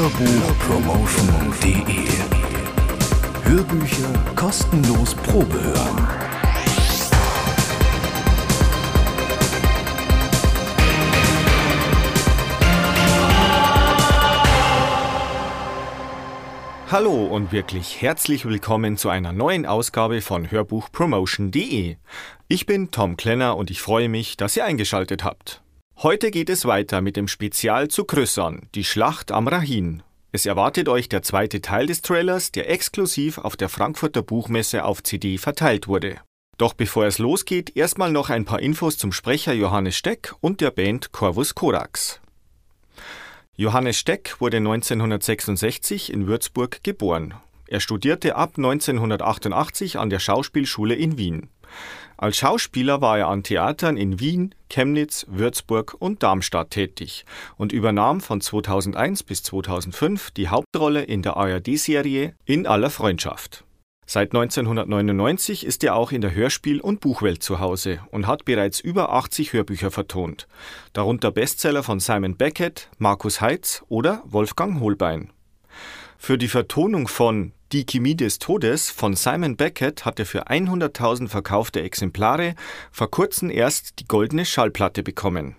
Hörbuchpromotion.de Hörbücher kostenlos Probe hören. Hallo und wirklich herzlich willkommen zu einer neuen Ausgabe von Hörbuchpromotion.de. Ich bin Tom Klenner und ich freue mich, dass ihr eingeschaltet habt. Heute geht es weiter mit dem Spezial zu Krüssern, die Schlacht am Rahin. Es erwartet euch der zweite Teil des Trailers, der exklusiv auf der Frankfurter Buchmesse auf CD verteilt wurde. Doch bevor es losgeht, erstmal noch ein paar Infos zum Sprecher Johannes Steck und der Band Corvus Corax. Johannes Steck wurde 1966 in Würzburg geboren. Er studierte ab 1988 an der Schauspielschule in Wien. Als Schauspieler war er an Theatern in Wien, Chemnitz, Würzburg und Darmstadt tätig und übernahm von 2001 bis 2005 die Hauptrolle in der ARD-Serie In aller Freundschaft. Seit 1999 ist er auch in der Hörspiel- und Buchwelt zu Hause und hat bereits über 80 Hörbücher vertont, darunter Bestseller von Simon Beckett, Markus Heitz oder Wolfgang Holbein. Für die Vertonung von Die Chemie des Todes von Simon Beckett hat er für 100.000 verkaufte Exemplare vor kurzem erst die goldene Schallplatte bekommen.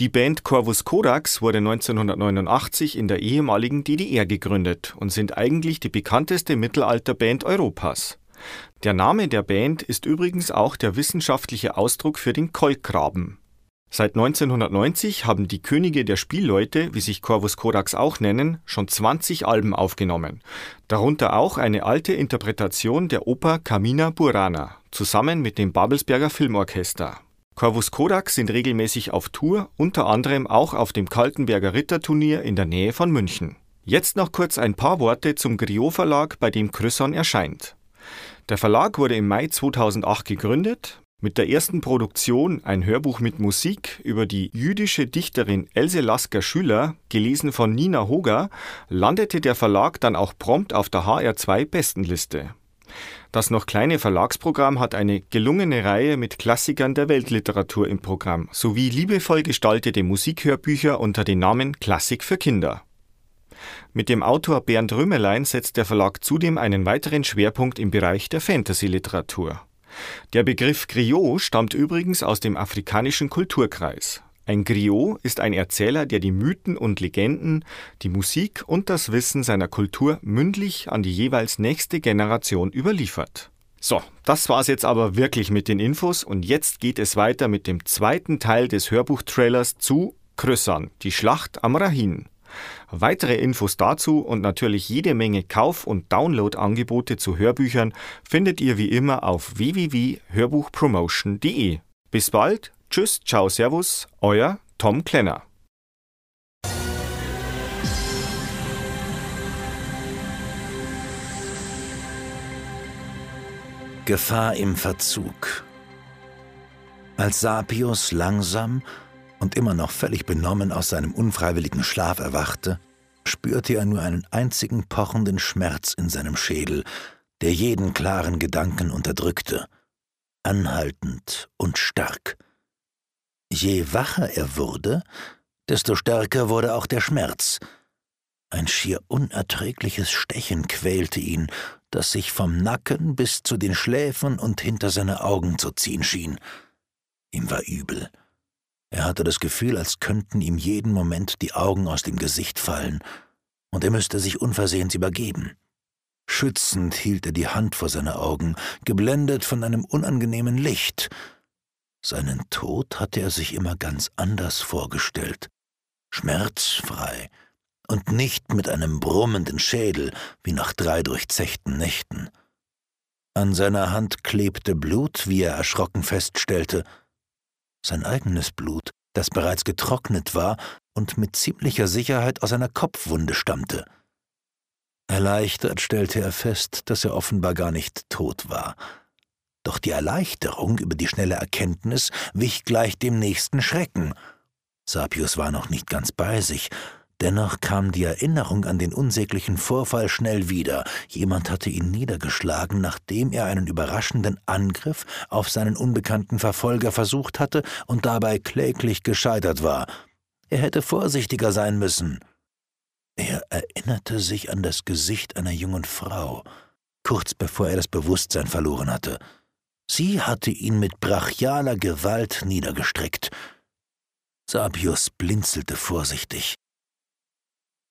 Die Band Corvus Corax wurde 1989 in der ehemaligen DDR gegründet und sind eigentlich die bekannteste Mittelalterband Europas. Der Name der Band ist übrigens auch der wissenschaftliche Ausdruck für den Kolkraben. Seit 1990 haben die Könige der Spielleute, wie sich Corvus Corax auch nennen, schon 20 Alben aufgenommen, darunter auch eine alte Interpretation der Oper Carmina Burana, zusammen mit dem Babelsberger Filmorchester. Corvus Corax sind regelmäßig auf Tour, unter anderem auch auf dem Kaltenberger Ritterturnier in der Nähe von München. Jetzt noch kurz ein paar Worte zum Griot Verlag, bei dem Chrysson erscheint. Der Verlag wurde im Mai 2008 gegründet. Mit der ersten Produktion ein Hörbuch mit Musik über die jüdische Dichterin Else Lasker Schüler, gelesen von Nina Hoger, landete der Verlag dann auch prompt auf der HR2 Bestenliste. Das noch kleine Verlagsprogramm hat eine gelungene Reihe mit Klassikern der Weltliteratur im Programm sowie liebevoll gestaltete Musikhörbücher unter dem Namen Klassik für Kinder. Mit dem Autor Bernd Römerlein setzt der Verlag zudem einen weiteren Schwerpunkt im Bereich der Fantasy-Literatur. Der Begriff Griot stammt übrigens aus dem afrikanischen Kulturkreis. Ein Griot ist ein Erzähler, der die Mythen und Legenden, die Musik und das Wissen seiner Kultur mündlich an die jeweils nächste Generation überliefert. So, das war's jetzt aber wirklich mit den Infos und jetzt geht es weiter mit dem zweiten Teil des Hörbuchtrailers zu Krüssern, die Schlacht am Rahin. Weitere Infos dazu und natürlich jede Menge Kauf- und Download-Angebote zu Hörbüchern findet ihr wie immer auf www.hörbuchpromotion.de. Bis bald Tschüss, ciao, servus, euer Tom Klenner. Gefahr im Verzug. Als Sapius langsam und immer noch völlig benommen aus seinem unfreiwilligen Schlaf erwachte, spürte er nur einen einzigen pochenden Schmerz in seinem Schädel, der jeden klaren Gedanken unterdrückte, anhaltend und stark. Je wacher er wurde, desto stärker wurde auch der Schmerz. Ein schier unerträgliches Stechen quälte ihn, das sich vom Nacken bis zu den Schläfen und hinter seine Augen zu ziehen schien. Ihm war übel. Er hatte das Gefühl, als könnten ihm jeden Moment die Augen aus dem Gesicht fallen, und er müsste sich unversehens übergeben. Schützend hielt er die Hand vor seine Augen, geblendet von einem unangenehmen Licht, seinen Tod hatte er sich immer ganz anders vorgestellt, schmerzfrei und nicht mit einem brummenden Schädel wie nach drei durchzechten Nächten. An seiner Hand klebte Blut, wie er erschrocken feststellte, sein eigenes Blut, das bereits getrocknet war und mit ziemlicher Sicherheit aus einer Kopfwunde stammte. Erleichtert stellte er fest, dass er offenbar gar nicht tot war, doch die Erleichterung über die schnelle Erkenntnis wich gleich dem nächsten Schrecken. Sapius war noch nicht ganz bei sich, dennoch kam die Erinnerung an den unsäglichen Vorfall schnell wieder. Jemand hatte ihn niedergeschlagen, nachdem er einen überraschenden Angriff auf seinen unbekannten Verfolger versucht hatte und dabei kläglich gescheitert war. Er hätte vorsichtiger sein müssen. Er erinnerte sich an das Gesicht einer jungen Frau, kurz bevor er das Bewusstsein verloren hatte. Sie hatte ihn mit brachialer Gewalt niedergestreckt. Sabius blinzelte vorsichtig.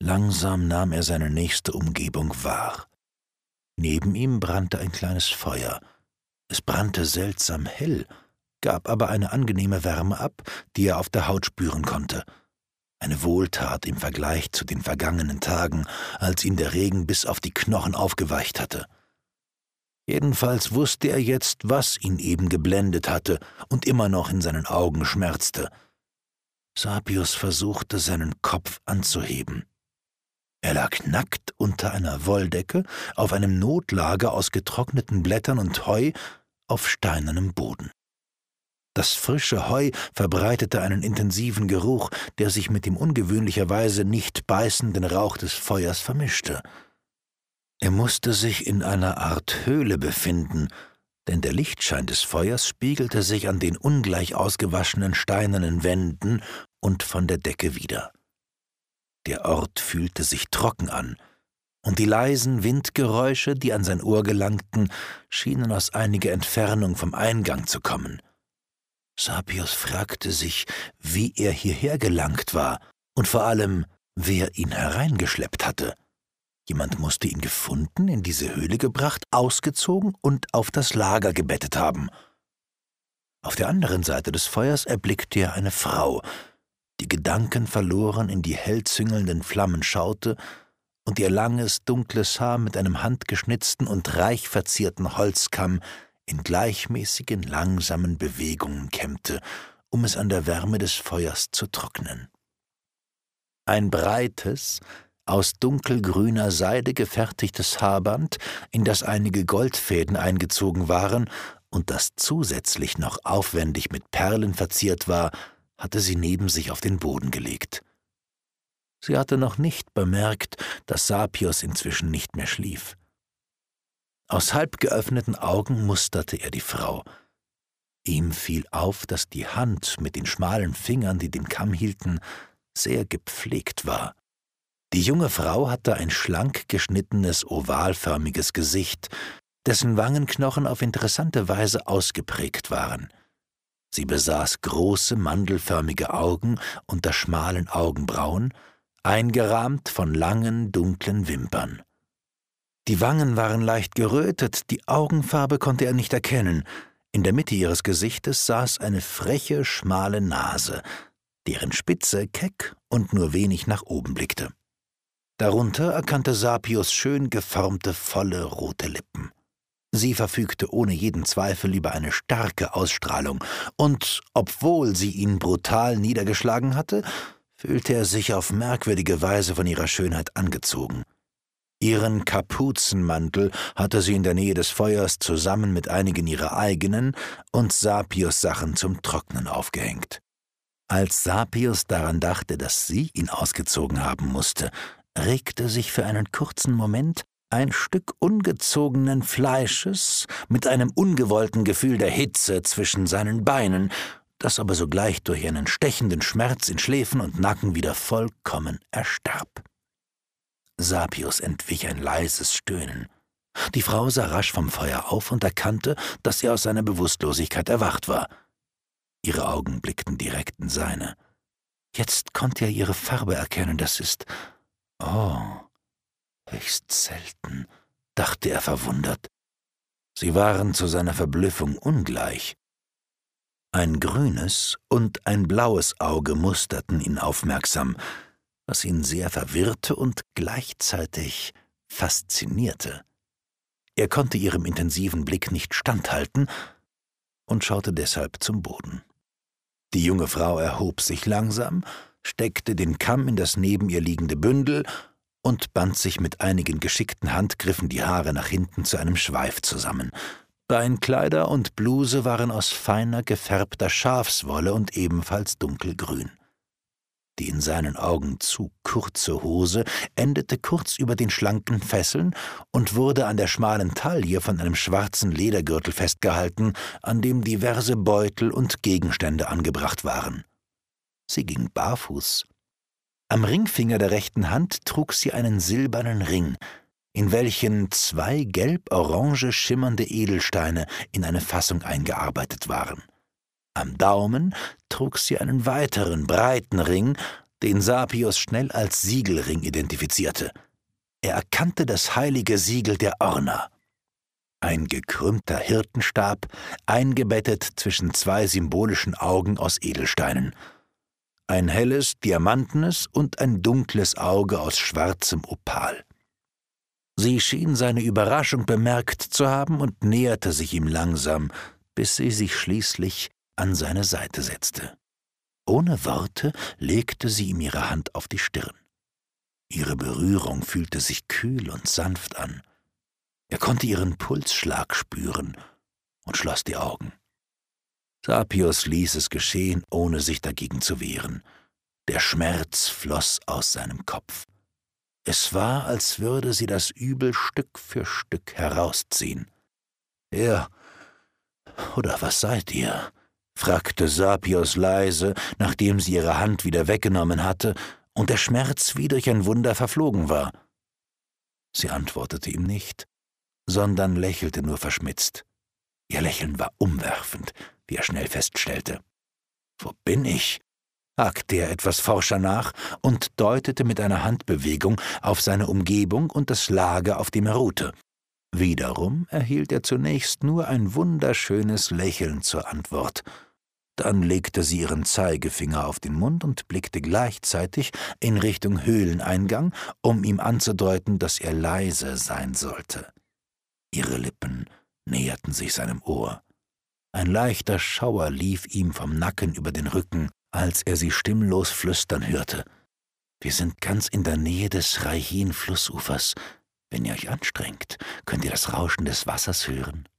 Langsam nahm er seine nächste Umgebung wahr. Neben ihm brannte ein kleines Feuer. Es brannte seltsam hell, gab aber eine angenehme Wärme ab, die er auf der Haut spüren konnte. Eine Wohltat im Vergleich zu den vergangenen Tagen, als ihn der Regen bis auf die Knochen aufgeweicht hatte. Jedenfalls wusste er jetzt, was ihn eben geblendet hatte und immer noch in seinen Augen schmerzte. Sapius versuchte, seinen Kopf anzuheben. Er lag nackt unter einer Wolldecke auf einem Notlager aus getrockneten Blättern und Heu auf steinernem Boden. Das frische Heu verbreitete einen intensiven Geruch, der sich mit dem ungewöhnlicherweise nicht beißenden Rauch des Feuers vermischte. Er musste sich in einer Art Höhle befinden, denn der Lichtschein des Feuers spiegelte sich an den ungleich ausgewaschenen steinernen Wänden und von der Decke wider. Der Ort fühlte sich trocken an, und die leisen Windgeräusche, die an sein Ohr gelangten, schienen aus einiger Entfernung vom Eingang zu kommen. Sapius fragte sich, wie er hierher gelangt war und vor allem, wer ihn hereingeschleppt hatte. Jemand musste ihn gefunden, in diese Höhle gebracht, ausgezogen und auf das Lager gebettet haben. Auf der anderen Seite des Feuers erblickte er eine Frau, die Gedanken verloren in die hellzüngelnden Flammen schaute und ihr langes, dunkles Haar mit einem handgeschnitzten und reich verzierten Holzkamm in gleichmäßigen, langsamen Bewegungen kämmte, um es an der Wärme des Feuers zu trocknen. Ein breites, aus dunkelgrüner Seide gefertigtes Haarband, in das einige Goldfäden eingezogen waren und das zusätzlich noch aufwendig mit Perlen verziert war, hatte sie neben sich auf den Boden gelegt. Sie hatte noch nicht bemerkt, dass Sapios inzwischen nicht mehr schlief. Aus halb geöffneten Augen musterte er die Frau. Ihm fiel auf, dass die Hand mit den schmalen Fingern, die den Kamm hielten, sehr gepflegt war. Die junge Frau hatte ein schlank geschnittenes, ovalförmiges Gesicht, dessen Wangenknochen auf interessante Weise ausgeprägt waren – Sie besaß große mandelförmige Augen unter schmalen Augenbrauen, eingerahmt von langen, dunklen Wimpern. Die Wangen waren leicht gerötet, die Augenfarbe konnte er nicht erkennen. In der Mitte ihres Gesichtes saß eine freche, schmale Nase, deren Spitze keck und nur wenig nach oben blickte. Darunter erkannte Sapius schön geformte, volle, rote Lippen. Sie verfügte ohne jeden Zweifel über eine starke Ausstrahlung, und obwohl sie ihn brutal niedergeschlagen hatte, fühlte er sich auf merkwürdige Weise von ihrer Schönheit angezogen. Ihren Kapuzenmantel hatte sie in der Nähe des Feuers zusammen mit einigen ihrer eigenen und Sapios Sachen zum Trocknen aufgehängt. Als Sapios daran dachte, dass sie ihn ausgezogen haben musste, regte sich für einen kurzen Moment ein Stück ungezogenen Fleisches mit einem ungewollten Gefühl der Hitze zwischen seinen Beinen, das aber sogleich durch einen stechenden Schmerz in Schläfen und Nacken wieder vollkommen erstarb. Sapius entwich ein leises Stöhnen. Die Frau sah rasch vom Feuer auf und erkannte, dass er aus seiner Bewusstlosigkeit erwacht war. Ihre Augen blickten direkt in seine. Jetzt konnte er ihre Farbe erkennen, das ist. Oh, Höchst selten, dachte er verwundert. Sie waren zu seiner Verblüffung ungleich. Ein grünes und ein blaues Auge musterten ihn aufmerksam, was ihn sehr verwirrte und gleichzeitig faszinierte. Er konnte ihrem intensiven Blick nicht standhalten und schaute deshalb zum Boden. Die junge Frau erhob sich langsam, steckte den Kamm in das neben ihr liegende Bündel und band sich mit einigen geschickten Handgriffen die Haare nach hinten zu einem Schweif zusammen. Beinkleider und Bluse waren aus feiner, gefärbter Schafswolle und ebenfalls dunkelgrün. Die in seinen Augen zu kurze Hose endete kurz über den schlanken Fesseln und wurde an der schmalen Taille von einem schwarzen Ledergürtel festgehalten, an dem diverse Beutel und Gegenstände angebracht waren. Sie ging barfuß, Am Ringfinger der rechten Hand trug sie einen silbernen Ring, in welchen zwei gelb-orange schimmernde Edelsteine in eine Fassung eingearbeitet waren. Am Daumen trug sie einen weiteren breiten Ring, den Sapios schnell als Siegelring identifizierte. Er erkannte das heilige Siegel der Orna. Ein gekrümmter Hirtenstab, eingebettet zwischen zwei symbolischen Augen aus Edelsteinen. Ein helles, diamantenes und ein dunkles Auge aus schwarzem Opal. Sie schien seine Überraschung bemerkt zu haben und näherte sich ihm langsam, bis sie sich schließlich an seine Seite setzte. Ohne Worte legte sie ihm ihre Hand auf die Stirn. Ihre Berührung fühlte sich kühl und sanft an. Er konnte ihren Pulsschlag spüren und schloss die Augen. Sapios ließ es geschehen, ohne sich dagegen zu wehren. Der Schmerz floss aus seinem Kopf. Es war, als würde sie das Übel Stück für Stück herausziehen. Er oder was seid ihr? fragte Sapios leise, nachdem sie ihre Hand wieder weggenommen hatte und der Schmerz wie durch ein Wunder verflogen war. Sie antwortete ihm nicht, sondern lächelte nur verschmitzt. Ihr Lächeln war umwerfend, wie er schnell feststellte. Wo bin ich? hakte er etwas forscher nach und deutete mit einer Handbewegung auf seine Umgebung und das Lager, auf dem er ruhte. Wiederum erhielt er zunächst nur ein wunderschönes Lächeln zur Antwort. Dann legte sie ihren Zeigefinger auf den Mund und blickte gleichzeitig in Richtung Höhleneingang, um ihm anzudeuten, dass er leise sein sollte. Ihre Lippen näherten sich seinem Ohr. Ein leichter Schauer lief ihm vom Nacken über den Rücken, als er sie stimmlos flüstern hörte. Wir sind ganz in der Nähe des Raihin-Flussufers. Wenn ihr euch anstrengt, könnt ihr das Rauschen des Wassers hören.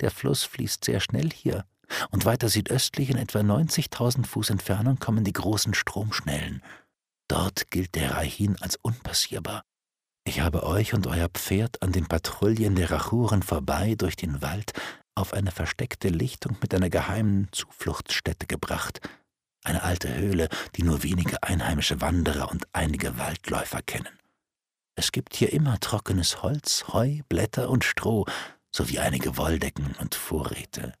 Der Fluss fließt sehr schnell hier, und weiter südöstlich in etwa 90.000 Fuß Entfernung kommen die großen Stromschnellen. Dort gilt der Raihin als unpassierbar. Ich habe euch und euer Pferd an den Patrouillen der Rachuren vorbei durch den Wald auf eine versteckte Lichtung mit einer geheimen Zufluchtsstätte gebracht – eine alte Höhle, die nur wenige einheimische Wanderer und einige Waldläufer kennen. Es gibt hier immer trockenes Holz, Heu, Blätter und Stroh, sowie einige Wolldecken und Vorräte.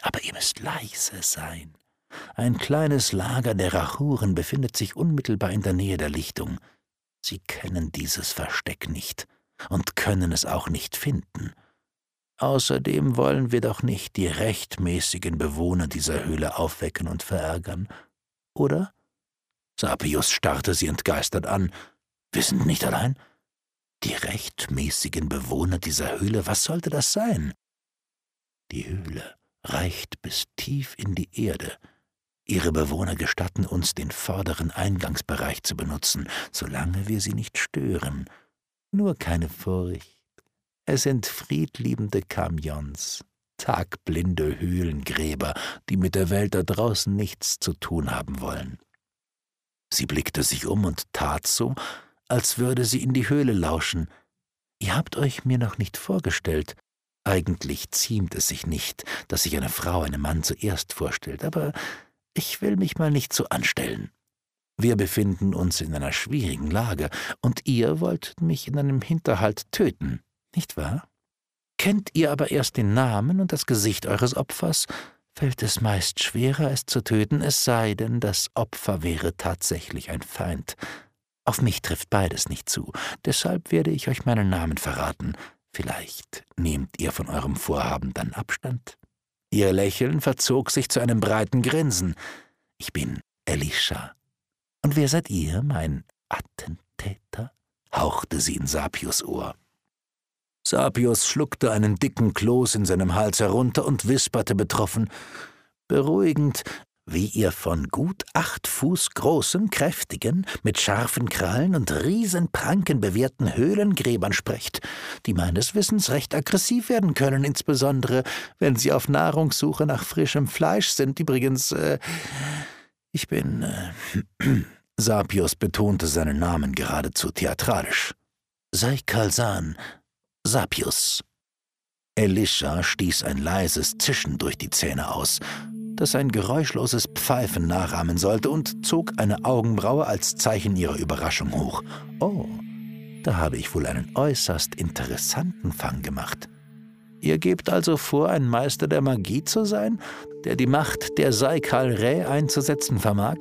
Aber ihr müsst leise sein. Ein kleines Lager der Rachuren befindet sich unmittelbar in der Nähe der Lichtung. Sie kennen dieses Versteck nicht und können es auch nicht finden. Außerdem wollen wir doch nicht die rechtmäßigen Bewohner dieser Höhle aufwecken und verärgern, oder? Sapius starrte sie entgeistert an. Wir sind nicht allein. Die rechtmäßigen Bewohner dieser Höhle, was sollte das sein? Die Höhle reicht bis tief in die Erde. Ihre Bewohner gestatten uns, den vorderen Eingangsbereich zu benutzen, solange wir sie nicht stören. Nur keine Furcht. Es sind friedliebende Kamions, tagblinde Höhlengräber, die mit der Welt da draußen nichts zu tun haben wollen. Sie blickte sich um und tat so, als würde sie in die Höhle lauschen. Ihr habt euch mir noch nicht vorgestellt. Eigentlich ziemt es sich nicht, dass sich eine Frau einem Mann zuerst vorstellt, aber ich will mich mal nicht so anstellen. Wir befinden uns in einer schwierigen Lage, und ihr wolltet mich in einem Hinterhalt töten nicht wahr? Kennt ihr aber erst den Namen und das Gesicht eures Opfers, fällt es meist schwerer, es zu töten, es sei denn, das Opfer wäre tatsächlich ein Feind. Auf mich trifft beides nicht zu, deshalb werde ich euch meinen Namen verraten. Vielleicht nehmt ihr von eurem Vorhaben dann Abstand. Ihr Lächeln verzog sich zu einem breiten Grinsen. Ich bin Elisha. Und wer seid ihr, mein Attentäter? hauchte sie in Sapios Ohr. Sapios schluckte einen dicken Kloß in seinem Hals herunter und wisperte betroffen Beruhigend, wie ihr von gut acht Fuß großen, kräftigen, mit scharfen Krallen und Riesenpranken bewehrten Höhlengräbern sprecht, die meines Wissens recht aggressiv werden können, insbesondere wenn sie auf Nahrungssuche nach frischem Fleisch sind. Übrigens, äh, ich bin. Äh, Sapios betonte seinen Namen geradezu theatralisch. Sei Kalsan, Sapius. Elisha stieß ein leises Zischen durch die Zähne aus. das ein geräuschloses Pfeifen nachahmen sollte, und zog eine Augenbraue als Zeichen ihrer Überraschung hoch. Oh, da habe ich wohl einen äußerst interessanten Fang gemacht. Ihr gebt also vor, ein Meister der Magie zu sein, der die Macht der Saikal Re einzusetzen vermag?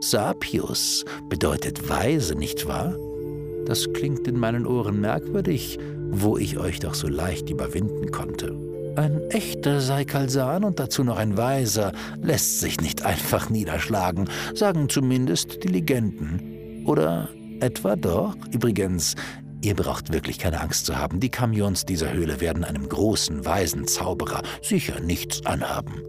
Sapius bedeutet weise, nicht wahr? Das klingt in meinen Ohren merkwürdig, wo ich euch doch so leicht überwinden konnte. Ein echter Seikalsan und dazu noch ein Weiser lässt sich nicht einfach niederschlagen, sagen zumindest die Legenden. Oder etwa doch? Übrigens, ihr braucht wirklich keine Angst zu haben. Die Kamions dieser Höhle werden einem großen, weisen Zauberer sicher nichts anhaben.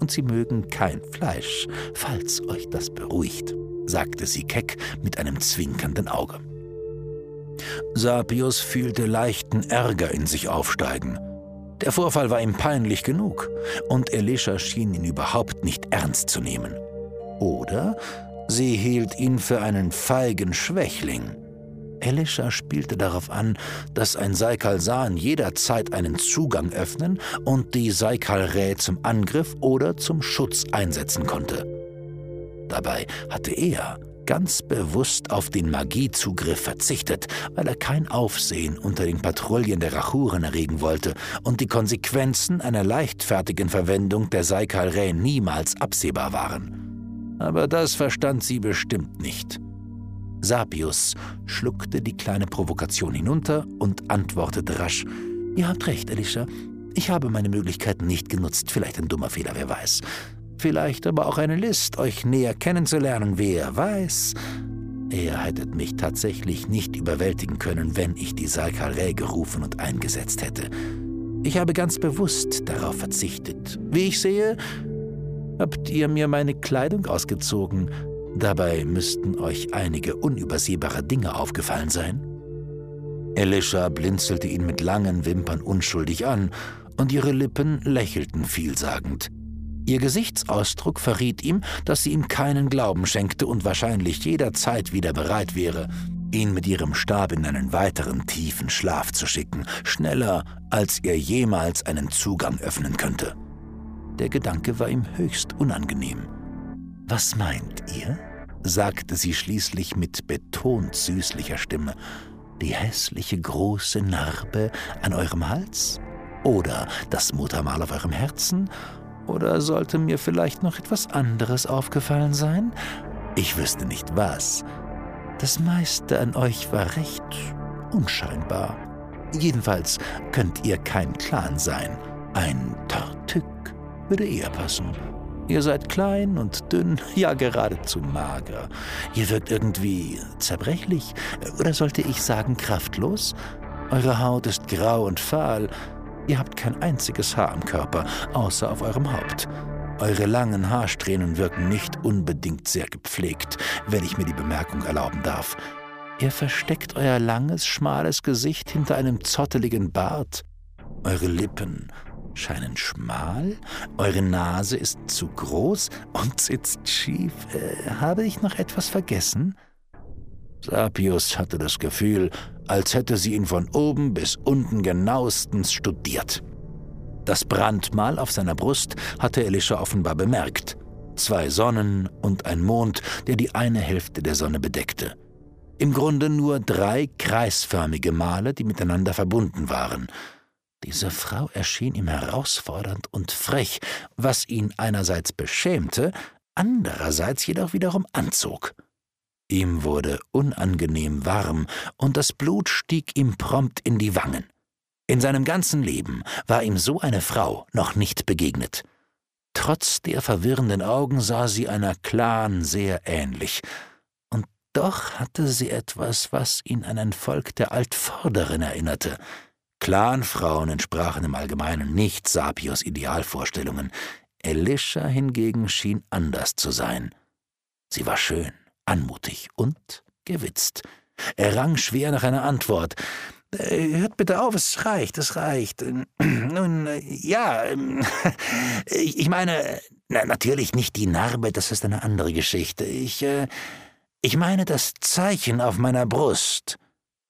Und sie mögen kein Fleisch, falls euch das beruhigt, sagte sie keck mit einem zwinkernden Auge. Sapius fühlte leichten Ärger in sich aufsteigen. Der Vorfall war ihm peinlich genug, und Elisha schien ihn überhaupt nicht ernst zu nehmen. Oder sie hielt ihn für einen feigen Schwächling. Elisha spielte darauf an, dass ein Saikalsan jederzeit einen Zugang öffnen und die Saikal-Rä zum Angriff oder zum Schutz einsetzen konnte. Dabei hatte er ganz bewusst auf den Magiezugriff verzichtet, weil er kein Aufsehen unter den Patrouillen der Rachuren erregen wollte und die Konsequenzen einer leichtfertigen Verwendung der Saikal-Rä niemals absehbar waren. Aber das verstand sie bestimmt nicht. Sapius schluckte die kleine Provokation hinunter und antwortete rasch: Ihr habt recht, Elisha. Ich habe meine Möglichkeiten nicht genutzt. Vielleicht ein dummer Fehler, wer weiß. Vielleicht aber auch eine List, euch näher kennenzulernen, wer weiß. Ihr hättet mich tatsächlich nicht überwältigen können, wenn ich die Salkarä gerufen und eingesetzt hätte. Ich habe ganz bewusst darauf verzichtet. Wie ich sehe, habt ihr mir meine Kleidung ausgezogen. Dabei müssten euch einige unübersehbare Dinge aufgefallen sein. Elisha blinzelte ihn mit langen Wimpern unschuldig an, und ihre Lippen lächelten vielsagend. Ihr Gesichtsausdruck verriet ihm, dass sie ihm keinen Glauben schenkte und wahrscheinlich jederzeit wieder bereit wäre, ihn mit ihrem Stab in einen weiteren tiefen Schlaf zu schicken, schneller, als er jemals einen Zugang öffnen könnte. Der Gedanke war ihm höchst unangenehm. Was meint ihr? sagte sie schließlich mit betont süßlicher Stimme. Die hässliche große Narbe an eurem Hals? Oder das Muttermal auf eurem Herzen? Oder sollte mir vielleicht noch etwas anderes aufgefallen sein? Ich wüsste nicht was. Das meiste an euch war recht unscheinbar. Jedenfalls könnt ihr kein Clan sein. Ein Tartück würde eher passen. Ihr seid klein und dünn, ja geradezu mager. Ihr wirkt irgendwie zerbrechlich, oder sollte ich sagen kraftlos? Eure Haut ist grau und fahl, Ihr habt kein einziges Haar am Körper, außer auf eurem Haupt. Eure langen Haarsträhnen wirken nicht unbedingt sehr gepflegt, wenn ich mir die Bemerkung erlauben darf. Ihr versteckt euer langes, schmales Gesicht hinter einem zotteligen Bart. Eure Lippen scheinen schmal, eure Nase ist zu groß und sitzt schief. Äh, habe ich noch etwas vergessen? Sapius hatte das Gefühl, als hätte sie ihn von oben bis unten genauestens studiert. Das Brandmal auf seiner Brust hatte Elisha offenbar bemerkt. Zwei Sonnen und ein Mond, der die eine Hälfte der Sonne bedeckte. Im Grunde nur drei kreisförmige Male, die miteinander verbunden waren. Diese Frau erschien ihm herausfordernd und frech, was ihn einerseits beschämte, andererseits jedoch wiederum anzog. Ihm wurde unangenehm warm und das Blut stieg ihm prompt in die Wangen. In seinem ganzen Leben war ihm so eine Frau noch nicht begegnet. Trotz der verwirrenden Augen sah sie einer Clan sehr ähnlich, und doch hatte sie etwas, was ihn an ein Volk der Altvorderen erinnerte. Clanfrauen entsprachen im Allgemeinen nicht Sapios Idealvorstellungen. Elisha hingegen schien anders zu sein. Sie war schön, anmutig und gewitzt. Er rang schwer nach einer Antwort. Äh, hört bitte auf, es reicht, es reicht. Nun, äh, ja, ähm, ich meine, na, natürlich nicht die Narbe, das ist eine andere Geschichte. Ich, äh, ich meine das Zeichen auf meiner Brust.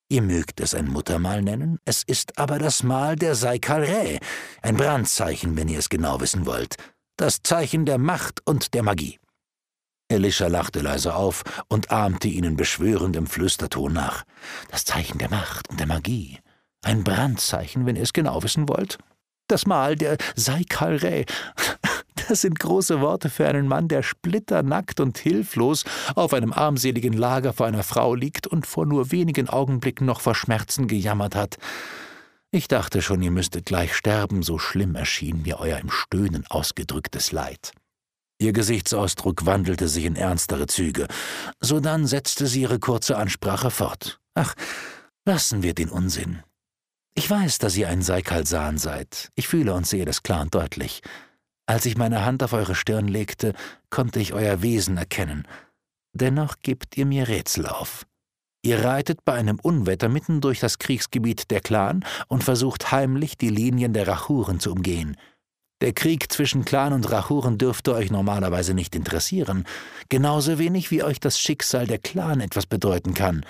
Ihr mögt es ein Muttermal nennen, es ist aber das Mal der Saikalrä, ein Brandzeichen, wenn ihr es genau wissen wollt. Das Zeichen der Macht und der Magie. Elisha lachte leise auf und ahmte ihnen beschwörend im Flüsterton nach. Das Zeichen der Macht und der Magie. Ein Brandzeichen, wenn ihr es genau wissen wollt. Das Mal der Saikalre. Das sind große Worte für einen Mann, der splitternackt und hilflos auf einem armseligen Lager vor einer Frau liegt und vor nur wenigen Augenblicken noch vor Schmerzen gejammert hat. Ich dachte schon, ihr müsstet gleich sterben, so schlimm erschien mir euer im Stöhnen ausgedrücktes Leid. Ihr Gesichtsausdruck wandelte sich in ernstere Züge. Sodann setzte sie ihre kurze Ansprache fort. Ach, lassen wir den Unsinn. Ich weiß, dass ihr ein Seikalsan seid. Ich fühle und sehe das klar und deutlich. Als ich meine Hand auf eure Stirn legte, konnte ich euer Wesen erkennen. Dennoch gebt ihr mir Rätsel auf. Ihr reitet bei einem Unwetter mitten durch das Kriegsgebiet der Clan und versucht heimlich, die Linien der Rachuren zu umgehen. Der Krieg zwischen Clan und Rachuren dürfte euch normalerweise nicht interessieren, genauso wenig wie euch das Schicksal der Clan etwas bedeuten kann.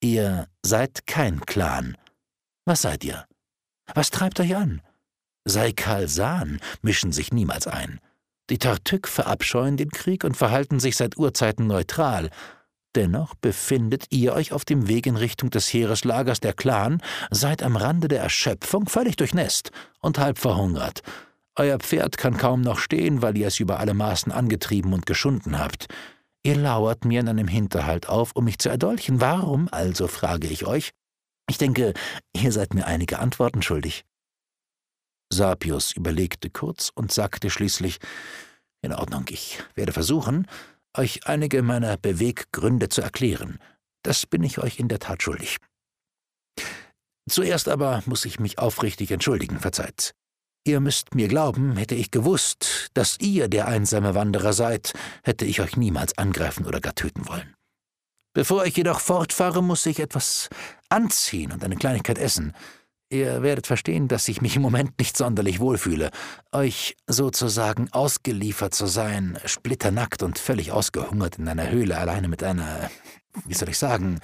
Ihr seid kein Clan. Was seid ihr? Was treibt euch an? Saikalsan mischen sich niemals ein. Die Tartück verabscheuen den Krieg und verhalten sich seit Urzeiten neutral. Dennoch befindet ihr euch auf dem Weg in Richtung des Heereslagers der Clan, seid am Rande der Erschöpfung, völlig durchnässt und halb verhungert. Euer Pferd kann kaum noch stehen, weil ihr es über alle Maßen angetrieben und geschunden habt. Ihr lauert mir in einem Hinterhalt auf, um mich zu erdolchen. Warum also, frage ich euch? Ich denke, ihr seid mir einige Antworten schuldig. Sapius überlegte kurz und sagte schließlich In Ordnung, ich werde versuchen, euch einige meiner Beweggründe zu erklären. Das bin ich euch in der Tat schuldig. Zuerst aber muss ich mich aufrichtig entschuldigen, verzeiht. Ihr müsst mir glauben, hätte ich gewusst, dass ihr der einsame Wanderer seid, hätte ich euch niemals angreifen oder gar töten wollen. Bevor ich jedoch fortfahre, muss ich etwas anziehen und eine Kleinigkeit essen. Ihr werdet verstehen, dass ich mich im Moment nicht sonderlich wohlfühle. Euch sozusagen ausgeliefert zu sein, splitternackt und völlig ausgehungert in einer Höhle alleine mit einer, wie soll ich sagen,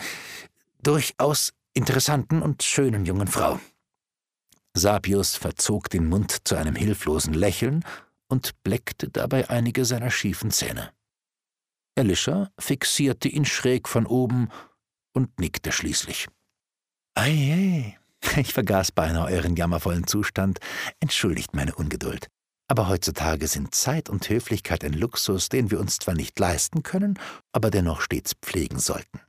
durchaus interessanten und schönen jungen Frau. Sapius verzog den Mund zu einem hilflosen Lächeln und bleckte dabei einige seiner schiefen Zähne. Elisha fixierte ihn schräg von oben und nickte schließlich. Ei, ich vergaß beinahe euren jammervollen Zustand. Entschuldigt meine Ungeduld. Aber heutzutage sind Zeit und Höflichkeit ein Luxus, den wir uns zwar nicht leisten können, aber dennoch stets pflegen sollten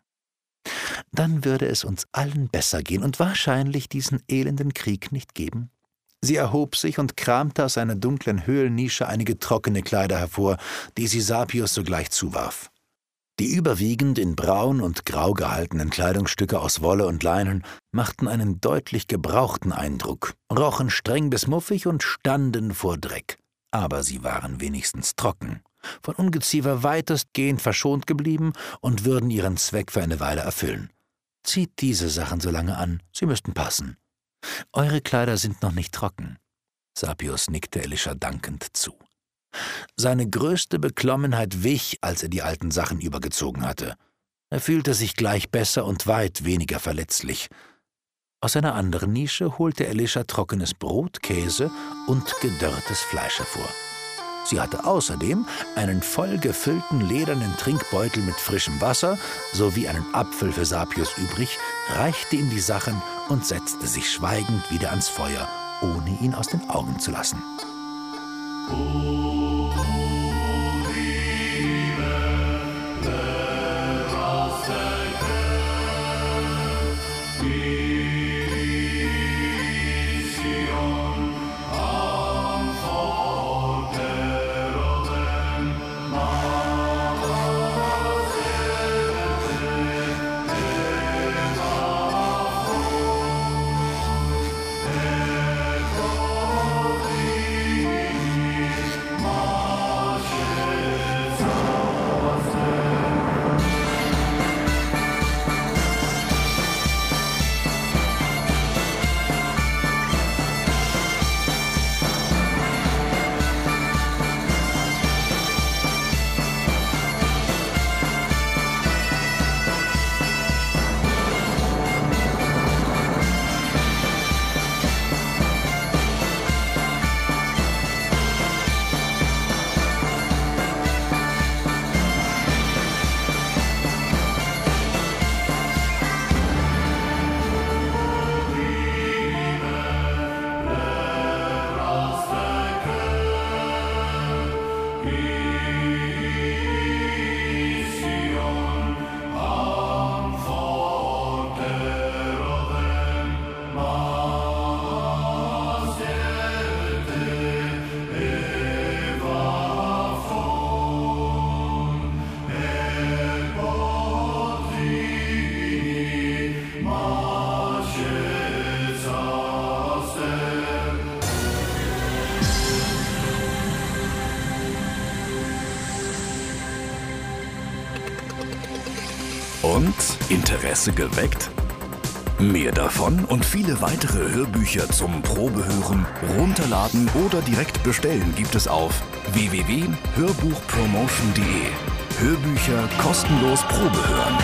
dann würde es uns allen besser gehen und wahrscheinlich diesen elenden Krieg nicht geben. Sie erhob sich und kramte aus einer dunklen Höhlennische einige trockene Kleider hervor, die sie Sapius sogleich zuwarf. Die überwiegend in braun und grau gehaltenen Kleidungsstücke aus Wolle und Leinen machten einen deutlich gebrauchten Eindruck, rochen streng bis muffig und standen vor Dreck. Aber sie waren wenigstens trocken von Ungeziefer weitestgehend verschont geblieben und würden ihren Zweck für eine Weile erfüllen. Zieht diese Sachen so lange an, sie müssten passen. Eure Kleider sind noch nicht trocken. Sapius nickte Elisha dankend zu. Seine größte Beklommenheit wich, als er die alten Sachen übergezogen hatte. Er fühlte sich gleich besser und weit weniger verletzlich. Aus einer anderen Nische holte Elisha trockenes Brot, Käse und gedörrtes Fleisch hervor. Sie hatte außerdem einen voll gefüllten ledernen Trinkbeutel mit frischem Wasser sowie einen Apfel für Sapius übrig, reichte ihm die Sachen und setzte sich schweigend wieder ans Feuer, ohne ihn aus den Augen zu lassen. Oh. Interesse geweckt? Mehr davon und viele weitere Hörbücher zum Probehören, runterladen oder direkt bestellen gibt es auf www.hörbuchpromotion.de. Hörbücher kostenlos Probehören.